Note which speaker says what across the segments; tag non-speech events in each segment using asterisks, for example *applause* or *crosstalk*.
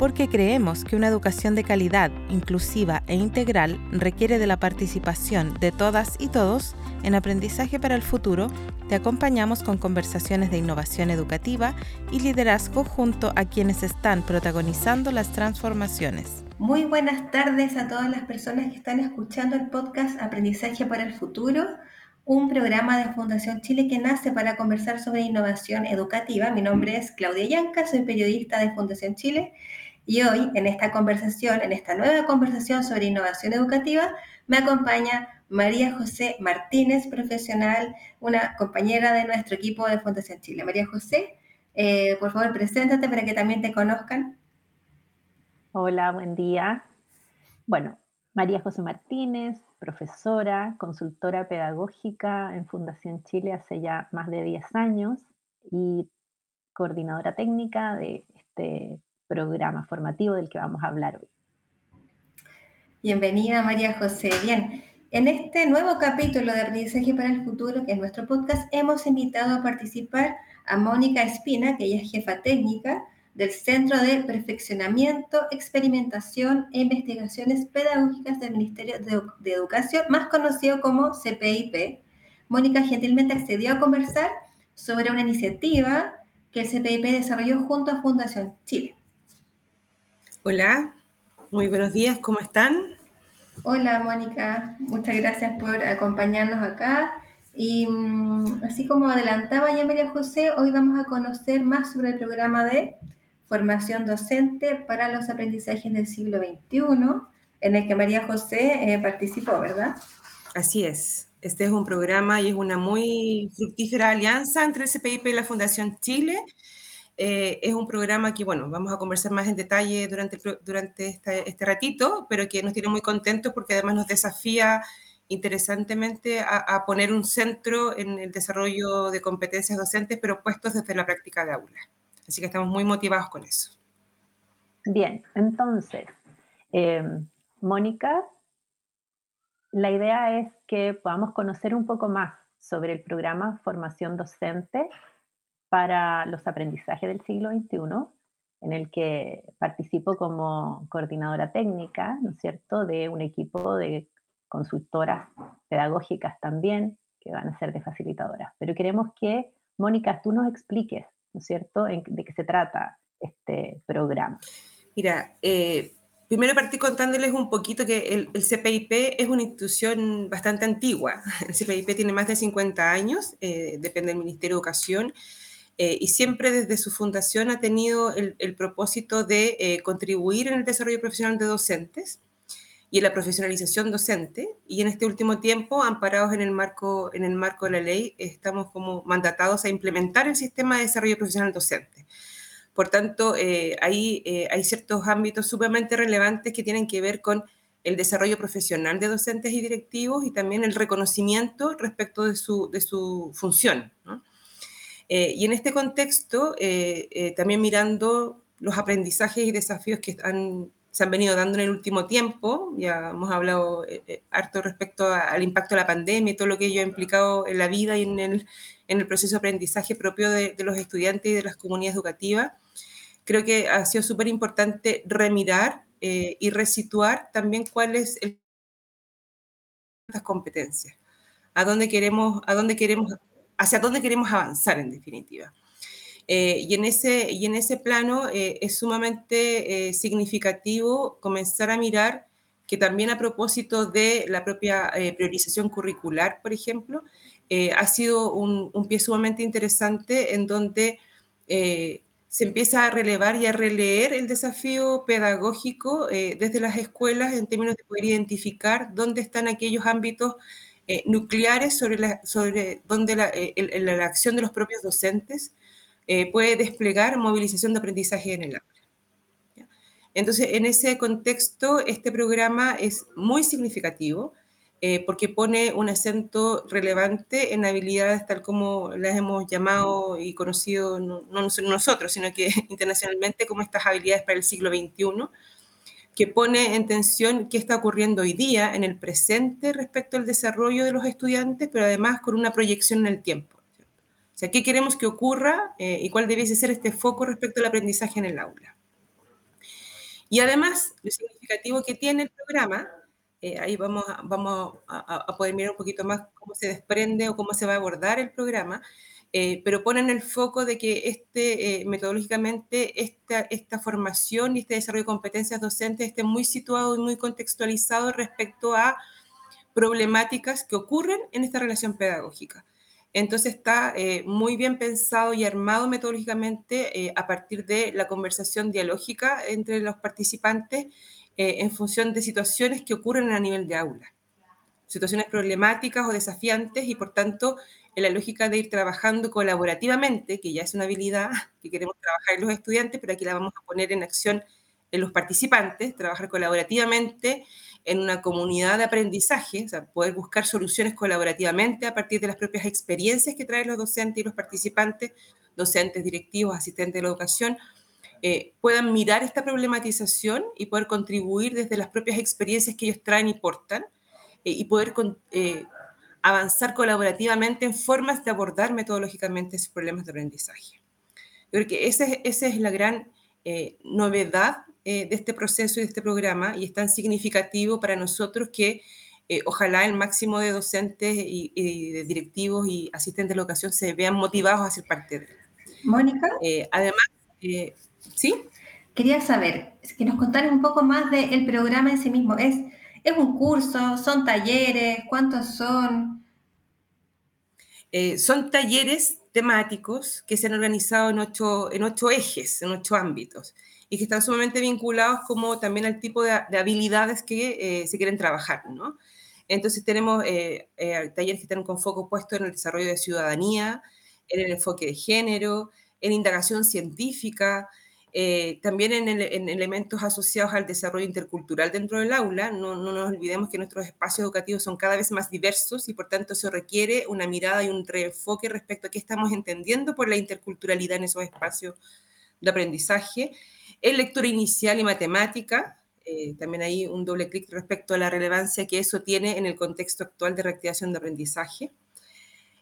Speaker 1: porque creemos que una educación de calidad, inclusiva e integral requiere de la participación de todas y todos en aprendizaje para el futuro, te acompañamos con conversaciones de innovación educativa y liderazgo junto a quienes están protagonizando las transformaciones.
Speaker 2: Muy buenas tardes a todas las personas que están escuchando el podcast Aprendizaje para el Futuro un programa de Fundación Chile que nace para conversar sobre innovación educativa. Mi nombre es Claudia Yanca, soy periodista de Fundación Chile y hoy, en esta conversación, en esta nueva conversación sobre innovación educativa, me acompaña María José Martínez, profesional, una compañera de nuestro equipo de Fundación Chile. María José, eh, por favor, preséntate para que también te conozcan.
Speaker 3: Hola, buen día. Bueno, María José Martínez, profesora, consultora pedagógica en Fundación Chile hace ya más de 10 años y coordinadora técnica de este programa formativo del que vamos a hablar hoy.
Speaker 2: Bienvenida María José. Bien, en este nuevo capítulo de Aprendizaje para el Futuro, que es nuestro podcast, hemos invitado a participar a Mónica Espina, que ella es jefa técnica del Centro de Perfeccionamiento, Experimentación e Investigaciones Pedagógicas del Ministerio de, Educación, más conocido como CPIP. Mónica gentilmente accedió a conversar sobre una iniciativa que el CPIP desarrolló junto a Fundación Chile.
Speaker 4: Hola, muy buenos días, ¿cómo están?
Speaker 2: Hola Mónica, muchas gracias por acompañarnos acá. Y mm, así como adelantaba ya María José, hoy vamos a conocer más sobre el programa de formación docente para los aprendizajes del siglo XXI, en el que María José eh, participó, ¿verdad?
Speaker 4: Así es. Este es un programa y es una muy fructífera alianza entre el CPIP y la Fundación Chile eh, es un programa que, bueno, vamos a conversar más en detalle durante, durante este, ratito, pero que nos tiene muy contentos porque además nos desafía interesantemente a, poner un centro en el desarrollo de competencias docentes, pero puestos desde la práctica de aula. Así que estamos muy motivados con eso.
Speaker 3: Bien, entonces, eh, Mónica, la idea es que podamos conocer un poco más sobre el programa Formación Docente para los aprendizajes del siglo XXI, en el que participo como coordinadora técnica, ¿no es cierto?, de un equipo de consultoras pedagógicas también, que van a ser de facilitadoras. Pero queremos que, Mónica, tú nos expliques, ¿no es cierto?, de qué se trata este programa.
Speaker 4: Mira, eh, primero partí contándoles un poquito que el, CPIP es una institución bastante antigua. El CPIP tiene más de 50 años, eh, depende del Ministerio de Educación, eh, y siempre desde su fundación ha tenido el, propósito de eh, contribuir en el desarrollo profesional de docentes y en la profesionalización docente. Y en este último tiempo, amparados en el marco, en el marco de la ley, estamos como mandatados a implementar el sistema de desarrollo profesional docente. Por tanto, eh, ahí hay ciertos ámbitos sumamente relevantes que tienen que ver con el desarrollo profesional de docentes y directivos y también el reconocimiento respecto de su, de su función. Eh, y en este contexto, eh, eh, también mirando los aprendizajes y desafíos que se han venido dando en el último tiempo, ya hemos hablado harto respecto al impacto de la pandemia y todo lo que ello ha implicado en la vida y en el, en el proceso de aprendizaje propio de, los estudiantes y de las comunidades educativas, creo que ha sido súper importante remirar y resituar también cuáles son las competencias, a dónde queremos, a dónde queremos hacia dónde queremos avanzar en definitiva. Eh, y, en ese, y en ese plano eh, es sumamente eh, significativo comenzar a mirar que también a propósito de la propia priorización curricular, por ejemplo, ha sido un, un, pie sumamente interesante en donde se empieza a relevar y a releer el desafío pedagógico desde las escuelas en términos de poder identificar dónde están aquellos ámbitos eh, nucleares sobre, la, sobre donde la, eh, la, acción de los propios docentes eh, puede desplegar movilización de aprendizaje en el aula. Entonces, en ese contexto, este programa es muy significativo porque pone un acento relevante en habilidades tal como las hemos llamado y conocido no, no nosotros, sino que *laughs* internacionalmente como estas habilidades para el siglo XXI, que pone en tensión qué está ocurriendo hoy día en el presente respecto al desarrollo de los estudiantes, pero además con una proyección en el tiempo. O sea, ¿qué queremos que ocurra eh, y cuál debiese ser este foco respecto al aprendizaje en el aula? Y además, lo significativo que tiene el programa, eh, ahí vamos, a, poder mirar un poquito más cómo se desprende o cómo se va a abordar el programa, eh, pero ponen el foco de que este, metodológicamente esta, esta formación y este desarrollo de competencias docentes esté muy situado y muy contextualizado respecto a problemáticas que ocurren en esta relación pedagógica. Entonces está eh, muy bien pensado y armado metodológicamente eh, a partir de la conversación dialógica entre los participantes eh, en función de situaciones que ocurren a nivel de aula. Situaciones problemáticas o desafiantes y por tanto en la lógica de ir trabajando colaborativamente, que ya es una habilidad *laughs* que queremos trabajar en los estudiantes, pero aquí la vamos a poner en acción en los participantes, trabajar colaborativamente en una comunidad de aprendizaje, o sea, poder buscar soluciones colaborativamente a partir de las propias experiencias que traen los docentes y los participantes, docentes, directivos, asistentes de la educación, eh, puedan mirar esta problematización y poder contribuir desde las propias experiencias que ellos traen y portan eh, y poder eh, avanzar colaborativamente en formas de abordar metodológicamente esos problemas de aprendizaje. Yo creo que esa esa es la gran novedad eh, de este proceso y de este programa y es tan significativo para nosotros que eh, ojalá el máximo de docentes y, de directivos y asistentes de la educación se vean motivados a ser parte de él.
Speaker 2: Mónica.
Speaker 4: Eh, además, ¿sí?
Speaker 2: Quería saber, que nos contaras un poco más del programa en sí mismo. ¿Es, ¿Es un curso? ¿Son talleres? ¿Cuántos son?
Speaker 4: son talleres temáticos que se han organizado en ocho, en ocho ejes, en ocho ámbitos y que están sumamente vinculados como también al tipo de, habilidades que eh, se quieren trabajar, ¿no? Entonces tenemos eh, eh, talleres que están con foco puesto en el desarrollo de ciudadanía, en el enfoque de género, en indagación científica, también en, elementos asociados al desarrollo intercultural dentro del aula. No, no, nos olvidemos que nuestros espacios educativos son cada vez más diversos y por tanto se requiere una mirada y un reenfoque respecto a qué estamos entendiendo por la interculturalidad en esos espacios de aprendizaje en lectura inicial y matemática, eh, también hay un doble clic respecto a la relevancia que eso tiene en el contexto actual de reactivación de aprendizaje.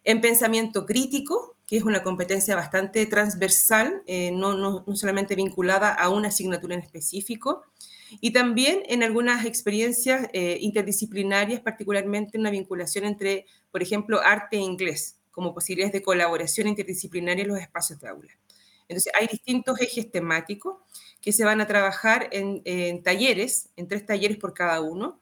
Speaker 4: En pensamiento crítico, que es una competencia bastante transversal, eh, no, no, solamente vinculada a una asignatura en específico, y también en algunas experiencias eh, interdisciplinarias, particularmente una vinculación entre, por ejemplo, arte e inglés, como posibilidades de colaboración interdisciplinaria en los espacios de aula. Entonces, hay distintos ejes temáticos que se van a trabajar en, talleres, en tres talleres por cada uno.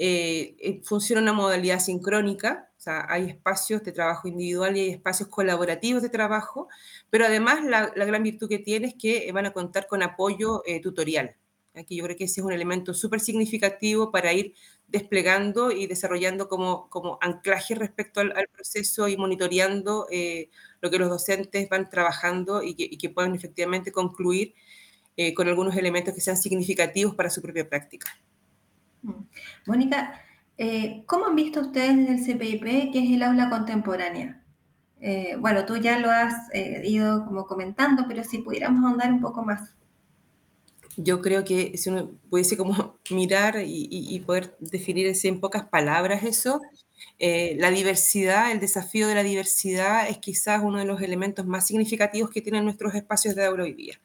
Speaker 4: Eh, eh, funciona una modalidad sincrónica, o sea, hay espacios de trabajo individual y hay espacios colaborativos de trabajo, pero además la, gran virtud que tiene es que van a contar con apoyo eh, tutorial. Aquí yo creo que ese es un elemento súper significativo para ir desplegando y desarrollando como, como anclaje respecto al, proceso y monitoreando lo que los docentes van trabajando y que, y que puedan efectivamente concluir eh, con algunos elementos que sean significativos para su propia práctica.
Speaker 2: Mónica, eh, ¿cómo han visto ustedes en el CPIP que es el aula contemporánea? Eh, bueno, tú ya lo has ido como comentando, pero si pudiéramos ahondar un poco más.
Speaker 4: Yo creo que si uno pudiese como *laughs* mirar y, poder definir en pocas palabras eso, la diversidad, el desafío de la diversidad es quizás uno de los elementos más significativos que tienen nuestros espacios de aula hoy día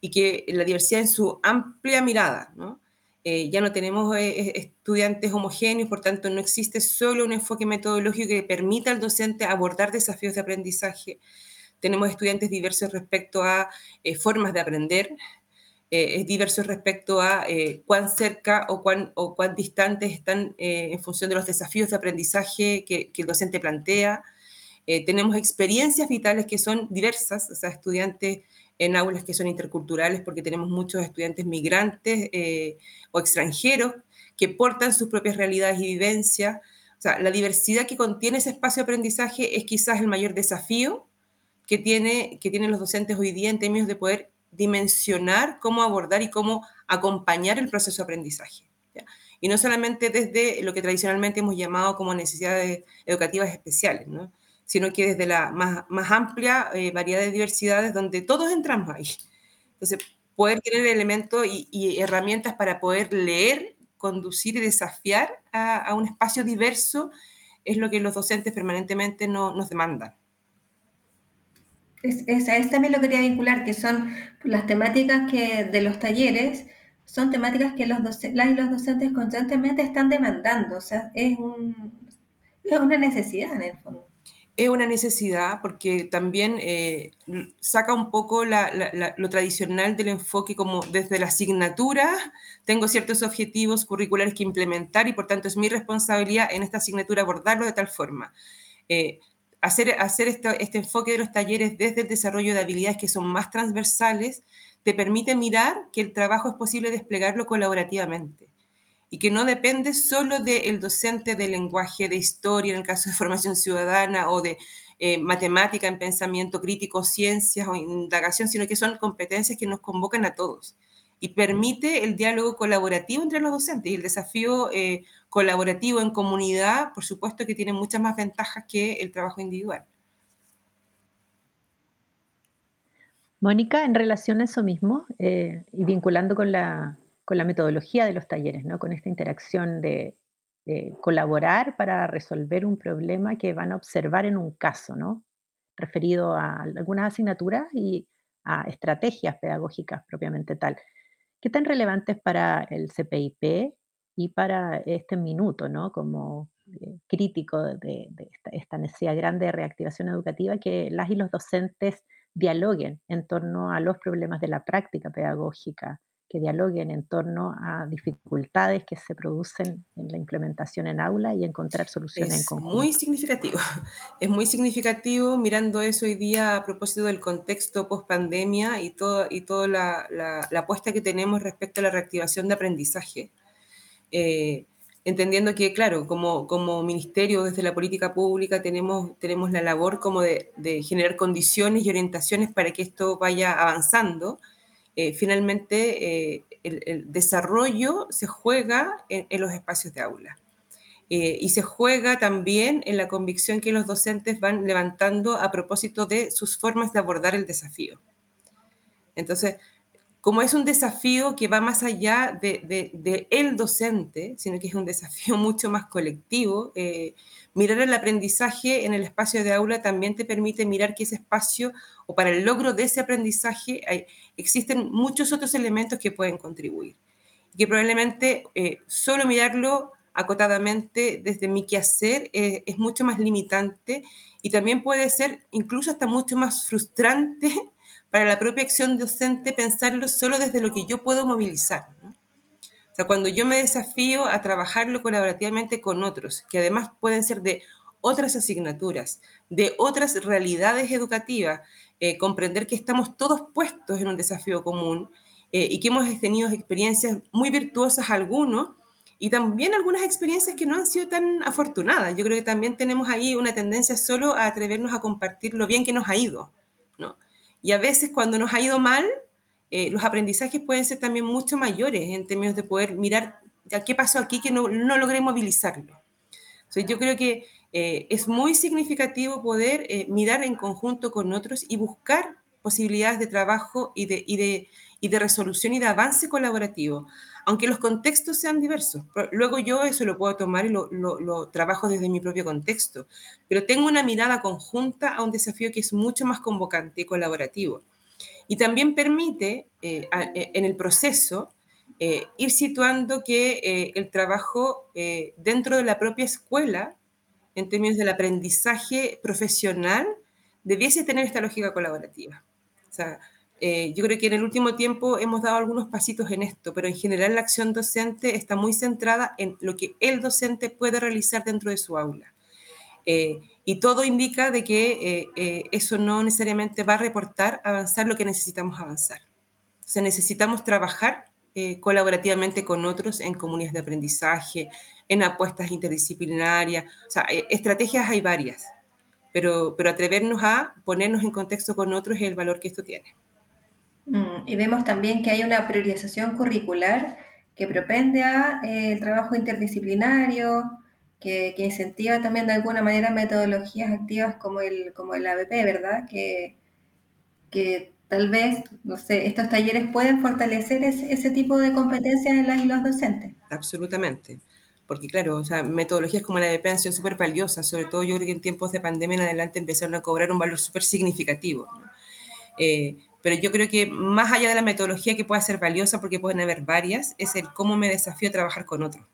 Speaker 4: y que la diversidad en su amplia mirada, ¿no? Eh, ya no tenemos eh, estudiantes homogéneos, por tanto no existe solo un enfoque metodológico que permita al docente abordar desafíos de aprendizaje. Tenemos estudiantes diversos respecto a eh, formas de aprender, es diverso respecto a cuán cerca o cuán, o cuán distantes están en función de los desafíos de aprendizaje que, que el docente plantea. tenemos experiencias vitales que son diversas, o sea, estudiantes en aulas que son interculturales porque tenemos muchos estudiantes migrantes eh, o extranjeros que portan sus propias realidades y vivencias. O sea, la diversidad que contiene ese espacio de aprendizaje es quizás el mayor desafío que, tiene, que tienen los docentes hoy día en términos de poder dimensionar cómo abordar y cómo acompañar el proceso de aprendizaje. Y no solamente desde lo que tradicionalmente hemos llamado como necesidades educativas especiales, ¿no? Sino que desde la más, más amplia eh, variedad de diversidades donde todos entramos ahí. Entonces, poder tener elementos y, herramientas para poder leer, conducir y desafiar a, un espacio diverso es lo que los docentes permanentemente no, nos demandan.
Speaker 2: Es, es, a eso también lo quería vincular, que son las temáticas que, de los talleres son temáticas que los las y los docentes constantemente están demandando. O sea, es, un, es una necesidad en el fondo
Speaker 4: es una necesidad porque también eh, saca un poco lo tradicional del enfoque como desde la asignatura, tengo ciertos objetivos curriculares que implementar y por tanto es mi responsabilidad en esta asignatura abordarlo de tal forma. Eh, hacer hacer este enfoque de los talleres desde el desarrollo de habilidades que son más transversales te permite mirar que el trabajo es posible desplegarlo colaborativamente y que no depende solo del docente de lenguaje, de historia, en el caso de formación ciudadana, o de eh, matemática en pensamiento crítico, ciencias o indagación, sino que son competencias que nos convocan a todos y permite el diálogo colaborativo entre los docentes. Y el desafío eh, colaborativo en comunidad, por supuesto que tiene muchas más ventajas que el trabajo individual.
Speaker 3: Mónica, en relación a eso mismo, eh, y vinculando con la, con la metodología de los talleres, ¿no? con esta interacción de, colaborar para resolver un problema que van a observar en un caso, ¿no? referido a algunas asignaturas y a estrategias pedagógicas propiamente tal. ¿Qué tan relevantes para el CPIP y para este minuto, ¿no? como eh, crítico de, esta, esta, necesidad grande de reactivación educativa, que las y los docentes dialoguen en torno a los problemas de la práctica pedagógica, que dialoguen en torno a dificultades que se producen en la implementación en aula y encontrar soluciones en conjunto.
Speaker 4: Muy significativo, *laughs* es muy significativo mirando eso hoy día a propósito del contexto post pandemia y, todo, y toda la, la, apuesta que tenemos respecto a la reactivación de aprendizaje. Eh, entendiendo que, claro, como, como ministerio desde la política pública tenemos, tenemos la labor como de, de generar condiciones y orientaciones para que esto vaya avanzando eh, finalmente eh, el, desarrollo se juega en, los espacios de aula. Eh, y se juega también en la convicción que los docentes van levantando a propósito de sus formas de abordar el desafío. Entonces, como es un desafío que va más allá de, de, el docente, sino que es un desafío *laughs* mucho más colectivo, eh, mirar el aprendizaje en el espacio de aula también te permite mirar que ese espacio o para el logro de ese aprendizaje hay, existen muchos otros elementos que pueden contribuir. Y que probablemente eh, solo mirarlo acotadamente desde mi quehacer eh, es mucho más limitante y también puede ser incluso hasta mucho más frustrante para la propia acción docente pensarlo solo desde lo que yo puedo movilizar. O sea, cuando yo me desafío a trabajarlo colaborativamente con otros, que además pueden ser de otras asignaturas, de otras realidades educativas, eh, comprender que estamos todos puestos en un desafío común eh, y que hemos tenido experiencias muy virtuosas algunos y también algunas experiencias que no han sido tan afortunadas. Yo creo que también tenemos ahí una tendencia solo a atrevernos a compartir lo bien que nos ha ido, ¿no? Y a veces cuando nos ha ido mal, eh, los aprendizajes pueden ser también mucho mayores en términos de poder mirar qué pasó aquí que no, no logré movilizarlo. yo creo que eh, es muy significativo poder eh, mirar en conjunto con otros y buscar posibilidades de trabajo y de, y de, y de resolución y de avance colaborativo, aunque los contextos sean diversos. Luego yo eso lo puedo tomar y lo, lo, trabajo desde mi propio contexto, pero tengo una mirada conjunta a un desafío que es mucho más convocante y colaborativo. Y también permite eh, eh, en el proceso eh, ir situando que el trabajo dentro de la propia escuela, en términos del aprendizaje profesional, debiese tener esta lógica colaborativa. O sea, eh, yo creo que en el último tiempo hemos dado algunos pasitos en esto, pero en general la acción docente está muy centrada en lo que el docente puede realizar dentro de su aula. Eh, y todo indica de que eh, eso no necesariamente va a reportar avanzar lo que necesitamos avanzar. O sea, necesitamos trabajar colaborativamente con otros en comunidades de aprendizaje, en apuestas interdisciplinarias. O sea, estrategias hay varias, pero, pero atrevernos a ponernos en contexto con otros es el valor que esto tiene.
Speaker 2: Mm, y vemos también que hay una priorización curricular que propende a eh, el trabajo interdisciplinario, que, incentiva también de alguna manera metodologías activas como el, como el ABP, ¿verdad? Que, que tal vez, no sé, estos talleres pueden fortalecer ese, tipo de competencias en las y los docentes.
Speaker 4: Absolutamente. Porque claro, o sea, metodologías como la ABP han sido súper valiosas, sobre todo yo creo que en tiempos de pandemia en adelante empezaron a cobrar un valor súper significativo. Eh, pero yo creo que más allá de la metodología que pueda ser valiosa, porque pueden haber varias, es el cómo me desafío a trabajar con otros.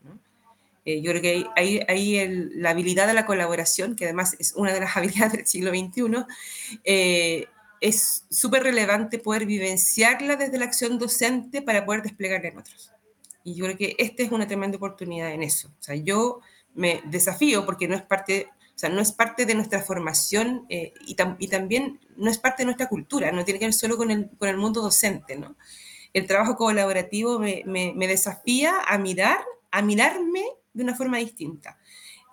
Speaker 4: Eh, yo creo que ahí, ahí la habilidad de la colaboración, que además es una de las *laughs* habilidades del siglo XXI, eh, es súper relevante poder vivenciarla desde la acción docente para poder desplegarla en otros. Y yo creo que esta es una tremenda oportunidad en eso. O sea, yo me desafío porque no es parte o sea, no es parte de nuestra formación eh, y, y, también no es parte de nuestra cultura, no tiene que ver solo con el, con el mundo docente, ¿no? El trabajo colaborativo me, me, desafía a mirar, a mirarme de una forma distinta.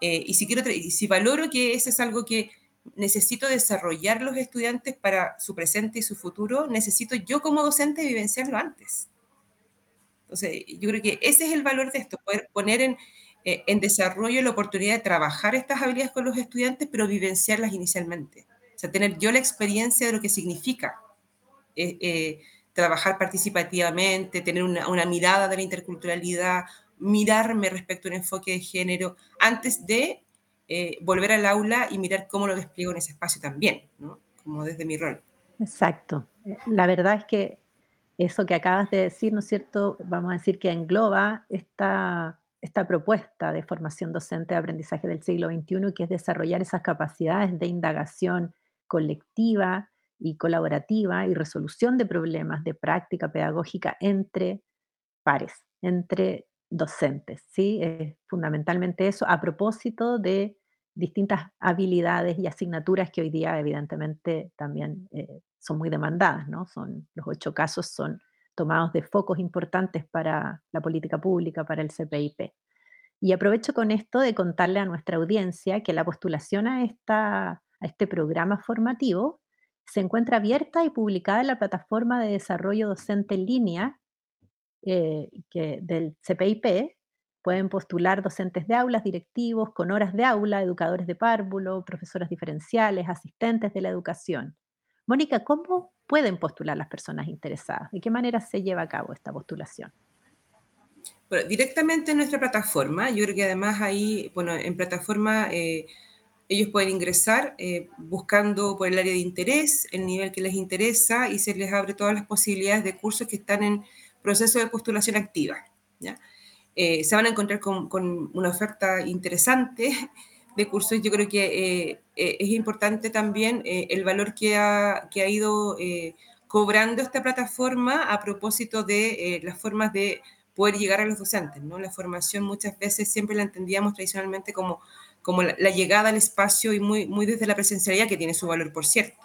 Speaker 4: Eh, y, si quiero, y si valoro que eso es algo que necesito desarrollar los estudiantes para su presente y su futuro, necesito yo como docente vivenciarlo antes. Entonces, yo creo que ese es el valor de esto, poder poner en, eh, en desarrollo la oportunidad de trabajar estas habilidades con los estudiantes, pero vivenciarlas inicialmente. O sea, tener yo la experiencia de lo que significa eh, eh, trabajar participativamente, tener una, mirada de la interculturalidad, mirarme respecto a un enfoque de género, antes de volver al aula y mirar cómo lo despliego en ese espacio también, como desde mi rol.
Speaker 3: Exacto. La verdad es que eso que acabas de decir, ¿no es cierto? Vamos a decir que engloba esta esta propuesta de formación docente de aprendizaje del siglo XXI, que es desarrollar esas capacidades de indagación colectiva y colaborativa y resolución de problemas de práctica pedagógica entre pares, entre docentes. ¿sí? fundamentalmente eso, a propósito de distintas habilidades y asignaturas que hoy día evidentemente también eh, son muy demandadas, ¿no? Son, los ocho casos son tomados de focos importantes para la política pública, para el CPIP. Y aprovecho con esto de contarle a nuestra audiencia que la postulación a, esta, a este programa formativo se encuentra abierta y publicada en la plataforma de desarrollo docente en línea eh, que, del CPIP. Pueden postular docentes de aulas, directivos, con horas de aula, educadores de párvulo, profesores diferenciales, asistentes de la educación. Mónica, ¿cómo pueden postular las personas interesadas? ¿De qué manera se lleva a cabo esta postulación?
Speaker 4: Bueno, directamente en nuestra plataforma, yo creo que además ahí, bueno, en plataforma eh, ellos pueden ingresar eh, buscando por el área de interés, el nivel que les interesa y se les abre todas las posibilidades de cursos que están en proceso de postulación activa. ¿ya? Eh, se van a encontrar con, con, una oferta interesante de cursos. Yo creo que es importante también el valor que ha, que ha ido cobrando esta plataforma a propósito de las formas de poder llegar a los docentes. ¿no? La formación muchas veces siempre la entendíamos tradicionalmente como, como la, llegada al espacio y muy, muy desde la presencialidad, que tiene su valor, por cierto.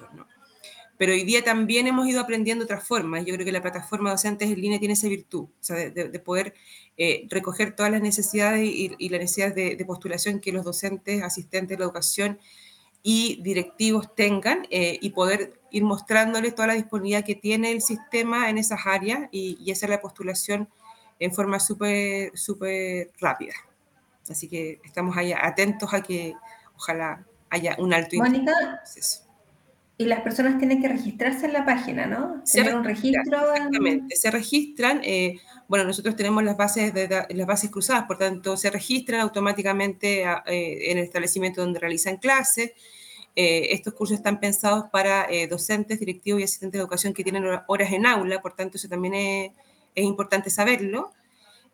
Speaker 4: Pero hoy día también hemos ido aprendiendo otras formas. Yo creo que la plataforma Docentes en Línea tiene esa virtud, o sea, de, poder eh, recoger todas las necesidades y, y las necesidades de, postulación que los docentes, asistentes de la educación y directivos tengan eh, y poder ir mostrándoles toda la disponibilidad que tiene el sistema en esas áreas y, y hacer la postulación en forma súper, súper rápida. Así que estamos ahí atentos a que ojalá haya un alto
Speaker 2: Mónica, y las personas tienen que registrarse en la página, ¿no?
Speaker 4: Se un registro. Exactamente, se registran. Eh, bueno, nosotros tenemos las bases, de, las bases cruzadas, por tanto, se registran automáticamente eh, en el establecimiento donde realizan clases. Eh, estos cursos están pensados para docentes, directivos y asistentes de educación que tienen horas en aula, por tanto, eso también es es importante saberlo,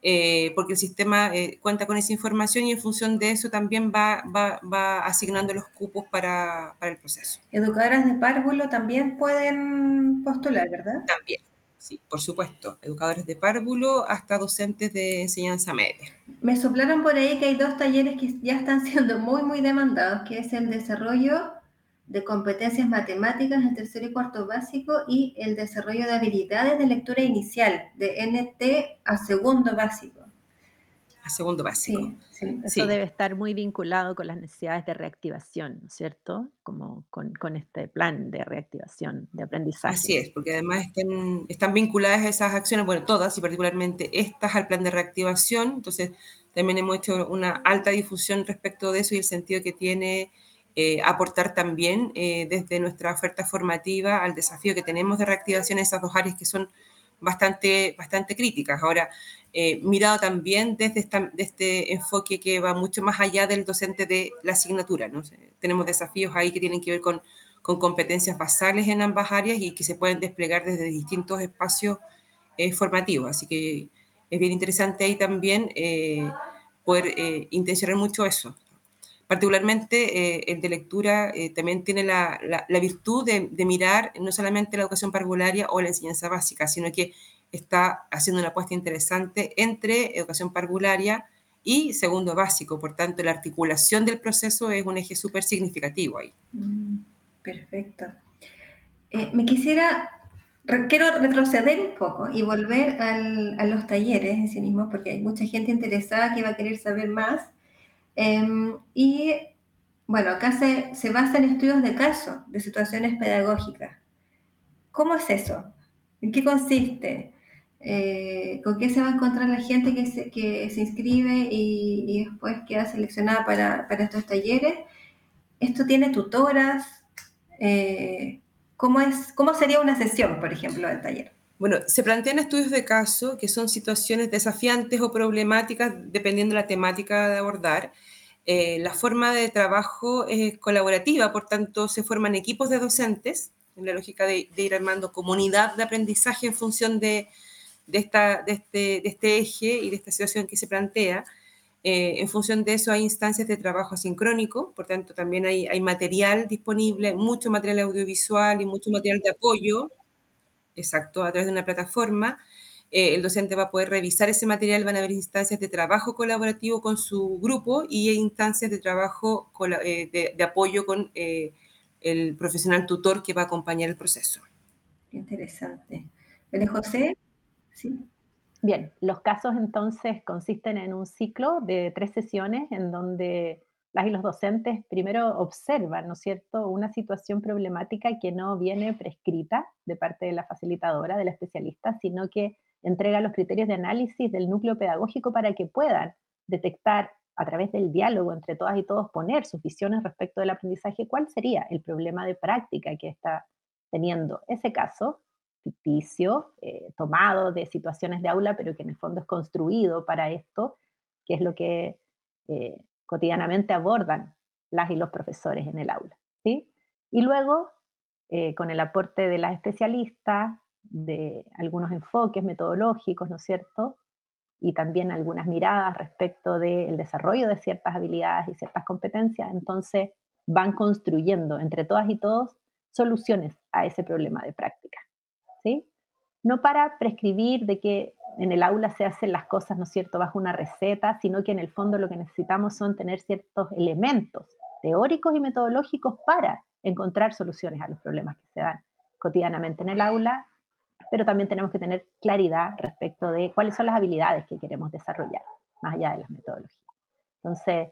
Speaker 4: eh, porque el sistema eh, cuenta con esa información y en función de eso también va, va, va asignando los cupos para, para, el proceso.
Speaker 2: Educadoras de párvulo también pueden postular, ¿verdad?
Speaker 4: También, sí, por supuesto. Educadores de párvulo hasta docentes de enseñanza media.
Speaker 2: Me soplaron por ahí que hay dos talleres que ya están *laughs* siendo muy, muy demandados, que es el desarrollo de competencias matemáticas en tercero y cuarto básico y el desarrollo de habilidades de lectura inicial, de NT a segundo básico.
Speaker 4: A segundo básico.
Speaker 3: Sí, Eso debe estar muy vinculado con las necesidades de reactivación, ¿no es cierto? Como con, con, este plan de reactivación, de aprendizaje.
Speaker 4: Así es, porque además están, están vinculadas esas acciones, bueno, todas y particularmente estas al plan de reactivación, entonces también hemos hecho una alta difusión respecto de eso y el sentido que tiene eh, aportar también eh, desde nuestra oferta formativa al desafío que tenemos de reactivación en esas dos áreas que son bastante, bastante críticas. Ahora, eh, mirado también desde este enfoque que va mucho más allá del docente de la asignatura. ¿no? Tenemos desafíos ahí que tienen que ver con, con competencias basales en ambas áreas y que se pueden desplegar desde distintos espacios formativos. Así que es bien interesante ahí también poder intencionar mucho eso. Particularmente el de lectura también tiene la, virtud de, mirar no solamente la educación parvularia o la enseñanza básica, sino que está haciendo una apuesta interesante entre educación parvularia y segundo básico. Por tanto, la articulación del proceso es un eje súper significativo ahí.
Speaker 2: Mm, perfecto. Eh, me quisiera, quiero retroceder un poco y volver a los talleres en sí mismos, porque hay mucha gente interesada que va a querer saber más. Em, y bueno, acá se, se basa en estudios de caso, de situaciones pedagógicas. ¿Cómo es eso? ¿En qué consiste? Eh, con qué se va a encontrar la gente que se, que se inscribe y, después queda seleccionada para, para, estos talleres. Esto tiene tutoras. Eh, ¿cómo, es, ¿Cómo sería una sesión, por ejemplo, del taller?
Speaker 4: Bueno, se plantean estudios de caso que son situaciones desafiantes o problemáticas dependiendo de la temática de abordar. Eh, la forma de trabajo es colaborativa, por tanto, se forman equipos de docentes en la lógica de, de ir armando comunidad de aprendizaje en función de, de, esta, de, este, de este eje y de esta situación que se plantea. Eh, en función de eso hay instancias de trabajo asincrónico, por tanto también hay, hay material disponible, mucho material audiovisual y mucho material de apoyo, exacto, a través de una plataforma. Eh, el docente va a poder revisar ese material, van a haber instancias de trabajo colaborativo con su grupo y instancias de trabajo eh, de, de, apoyo con el profesional tutor que va a acompañar el proceso.
Speaker 2: Interesante. María José,
Speaker 3: Bien, los casos entonces consisten en un ciclo de tres sesiones en donde las y los docentes primero observan, ¿no es cierto?, una situación problemática que no viene prescrita de parte de la facilitadora, de la especialista, sino que entrega los criterios de análisis del núcleo pedagógico para que puedan detectar a través del diálogo entre todas y todos, poner sus visiones respecto del aprendizaje, cuál sería el problema de práctica que está teniendo ese caso ficticio, eh, tomado de situaciones de aula, pero que en el fondo es construido para esto, que es lo que eh, cotidianamente abordan las y los profesores en el aula. ¿sí? Y luego, eh, con el aporte de las especialistas, de algunos enfoques metodológicos, ¿no es cierto? Y también algunas miradas respecto del desarrollo de ciertas habilidades y ciertas competencias, entonces van construyendo entre todas y todos soluciones a ese problema de práctica. No para prescribir de que en el aula se hacen las cosas, ¿no es cierto?, bajo una receta, sino que en el fondo lo que necesitamos son tener ciertos elementos teóricos y metodológicos para encontrar soluciones a los problemas que se dan cotidianamente en el aula, pero también tenemos que tener claridad respecto de cuáles son las habilidades que queremos desarrollar, más allá de las metodologías. Entonces,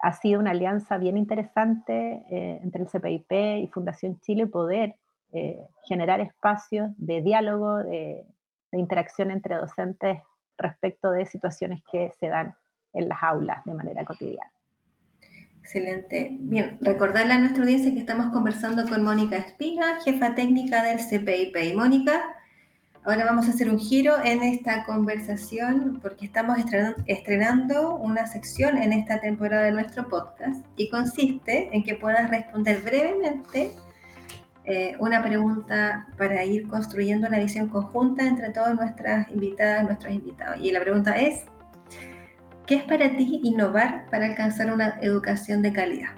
Speaker 3: ha sido una alianza bien interesante eh, entre el CPIP y Fundación Chile poder eh, generar espacios de diálogo, de, interacción entre docentes respecto de situaciones que se dan en las aulas de manera cotidiana.
Speaker 2: Excelente. Bien, recordarle a nuestra audiencia que estamos conversando con Mónica Espiga, jefa técnica del CPIP. Mónica, ahora vamos a hacer un giro en esta conversación porque estamos estrenando una sección en esta temporada de nuestro podcast y consiste en que puedas responder brevemente eh, una pregunta para ir construyendo una visión conjunta entre todas nuestras invitadas, nuestros invitados. Y la pregunta es, ¿qué es para ti innovar para alcanzar una educación de calidad?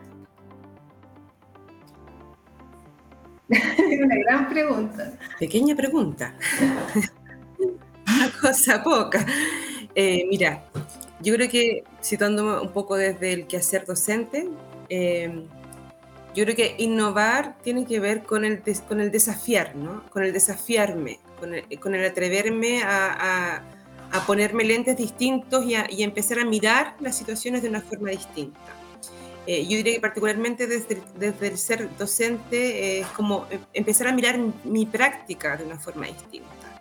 Speaker 2: *laughs* una gran pregunta.
Speaker 4: Pequeña pregunta. *laughs* una cosa poca. Eh, mira, yo creo que situándome un poco desde el quehacer docente, eh, yo creo que innovar tiene que ver con el, con el desafiar, ¿no? Con el desafiarme, con el, con el atreverme a, a, ponerme lentes distintos y, y, empezar a mirar las situaciones de una forma distinta. Eh, yo diría que particularmente desde, desde el ser docente eh, es como em, empezar a mirar mi práctica de una forma distinta.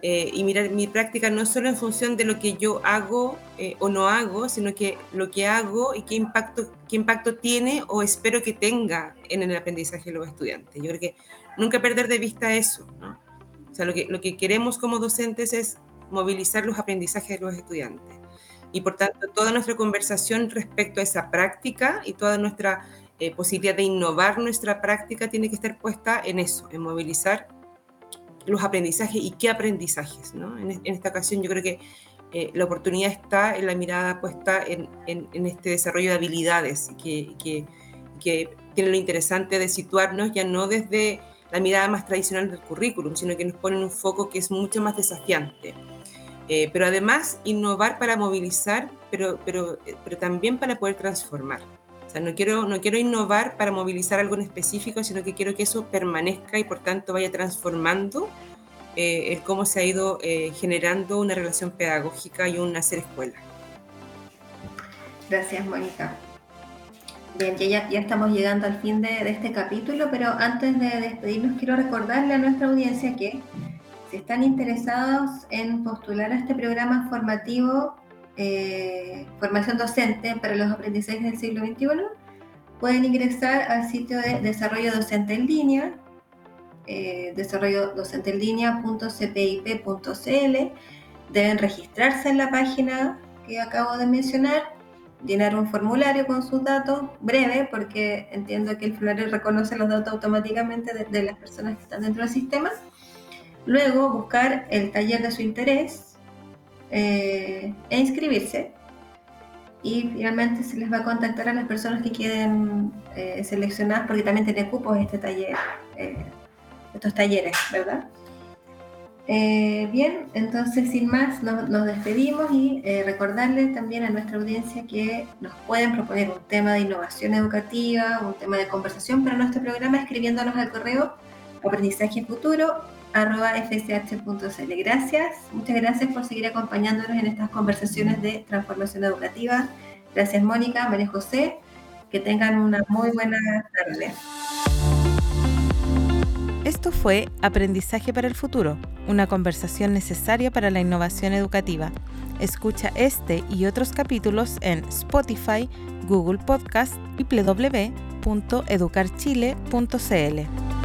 Speaker 4: Eh, y mirar mi práctica no solo en función de lo que yo hago eh, o no hago, sino que lo que hago y qué impacto, qué impacto tiene o espero que tenga en el aprendizaje de los estudiantes. Yo creo que nunca perder de vista eso. ¿no? O sea, lo que, lo que queremos como docentes es movilizar los aprendizajes de los estudiantes. Y por tanto, toda nuestra conversación respecto a esa práctica y toda nuestra eh, posibilidad de innovar nuestra práctica tiene que estar puesta en eso, en movilizar los aprendizajes y qué aprendizajes. ¿no? En, esta ocasión yo creo que eh, la oportunidad está en la mirada puesta en, en, este desarrollo de habilidades que, que, que, tiene lo interesante de situarnos ya no desde la mirada más tradicional del currículum, sino que nos pone en un foco que es mucho más desafiante. Eh, pero además innovar para movilizar, pero, pero, pero también para poder transformar. O sea, no quiero, no quiero innovar para movilizar algo en específico, sino que quiero que eso permanezca y por tanto vaya transformando eh, el cómo se ha ido eh, generando una relación pedagógica y un hacer escuela.
Speaker 2: Gracias, Mónica. Bien, ya, ya estamos llegando al fin de, de, este capítulo, pero antes de despedirnos quiero recordarle a nuestra audiencia que si están interesados en postular a este programa formativo eh, formación docente para los aprendizajes del siglo XXI, pueden ingresar al sitio de Desarrollo Docente en Línea, eh, desarrollodocenteenlinea.cpip.cl. Deben registrarse en la página que acabo de mencionar, llenar un formulario con sus datos, breve, porque entiendo que el formulario reconoce los datos automáticamente de, de las personas que están dentro del sistema. Luego, buscar el taller de su interés eh, e inscribirse. Y finalmente se les va a contactar a las personas que queden eh, seleccionadas, porque también tiene cupos este taller, eh, estos talleres, ¿verdad? bien, entonces sin más nos, nos despedimos y recordarles también a nuestra audiencia que nos pueden proponer un tema de innovación educativa, un tema de conversación para nuestro programa escribiéndonos al correo aprendizaje futuro arroba fch.cl. Gracias, muchas gracias por seguir acompañándonos en estas conversaciones de transformación educativa. Gracias Mónica, María José, que tengan una muy buena tarde.
Speaker 1: Esto fue Aprendizaje para el Futuro, una conversación necesaria para la innovación educativa. Escucha este y otros capítulos en Spotify, Google Podcast y www.educarchile.cl.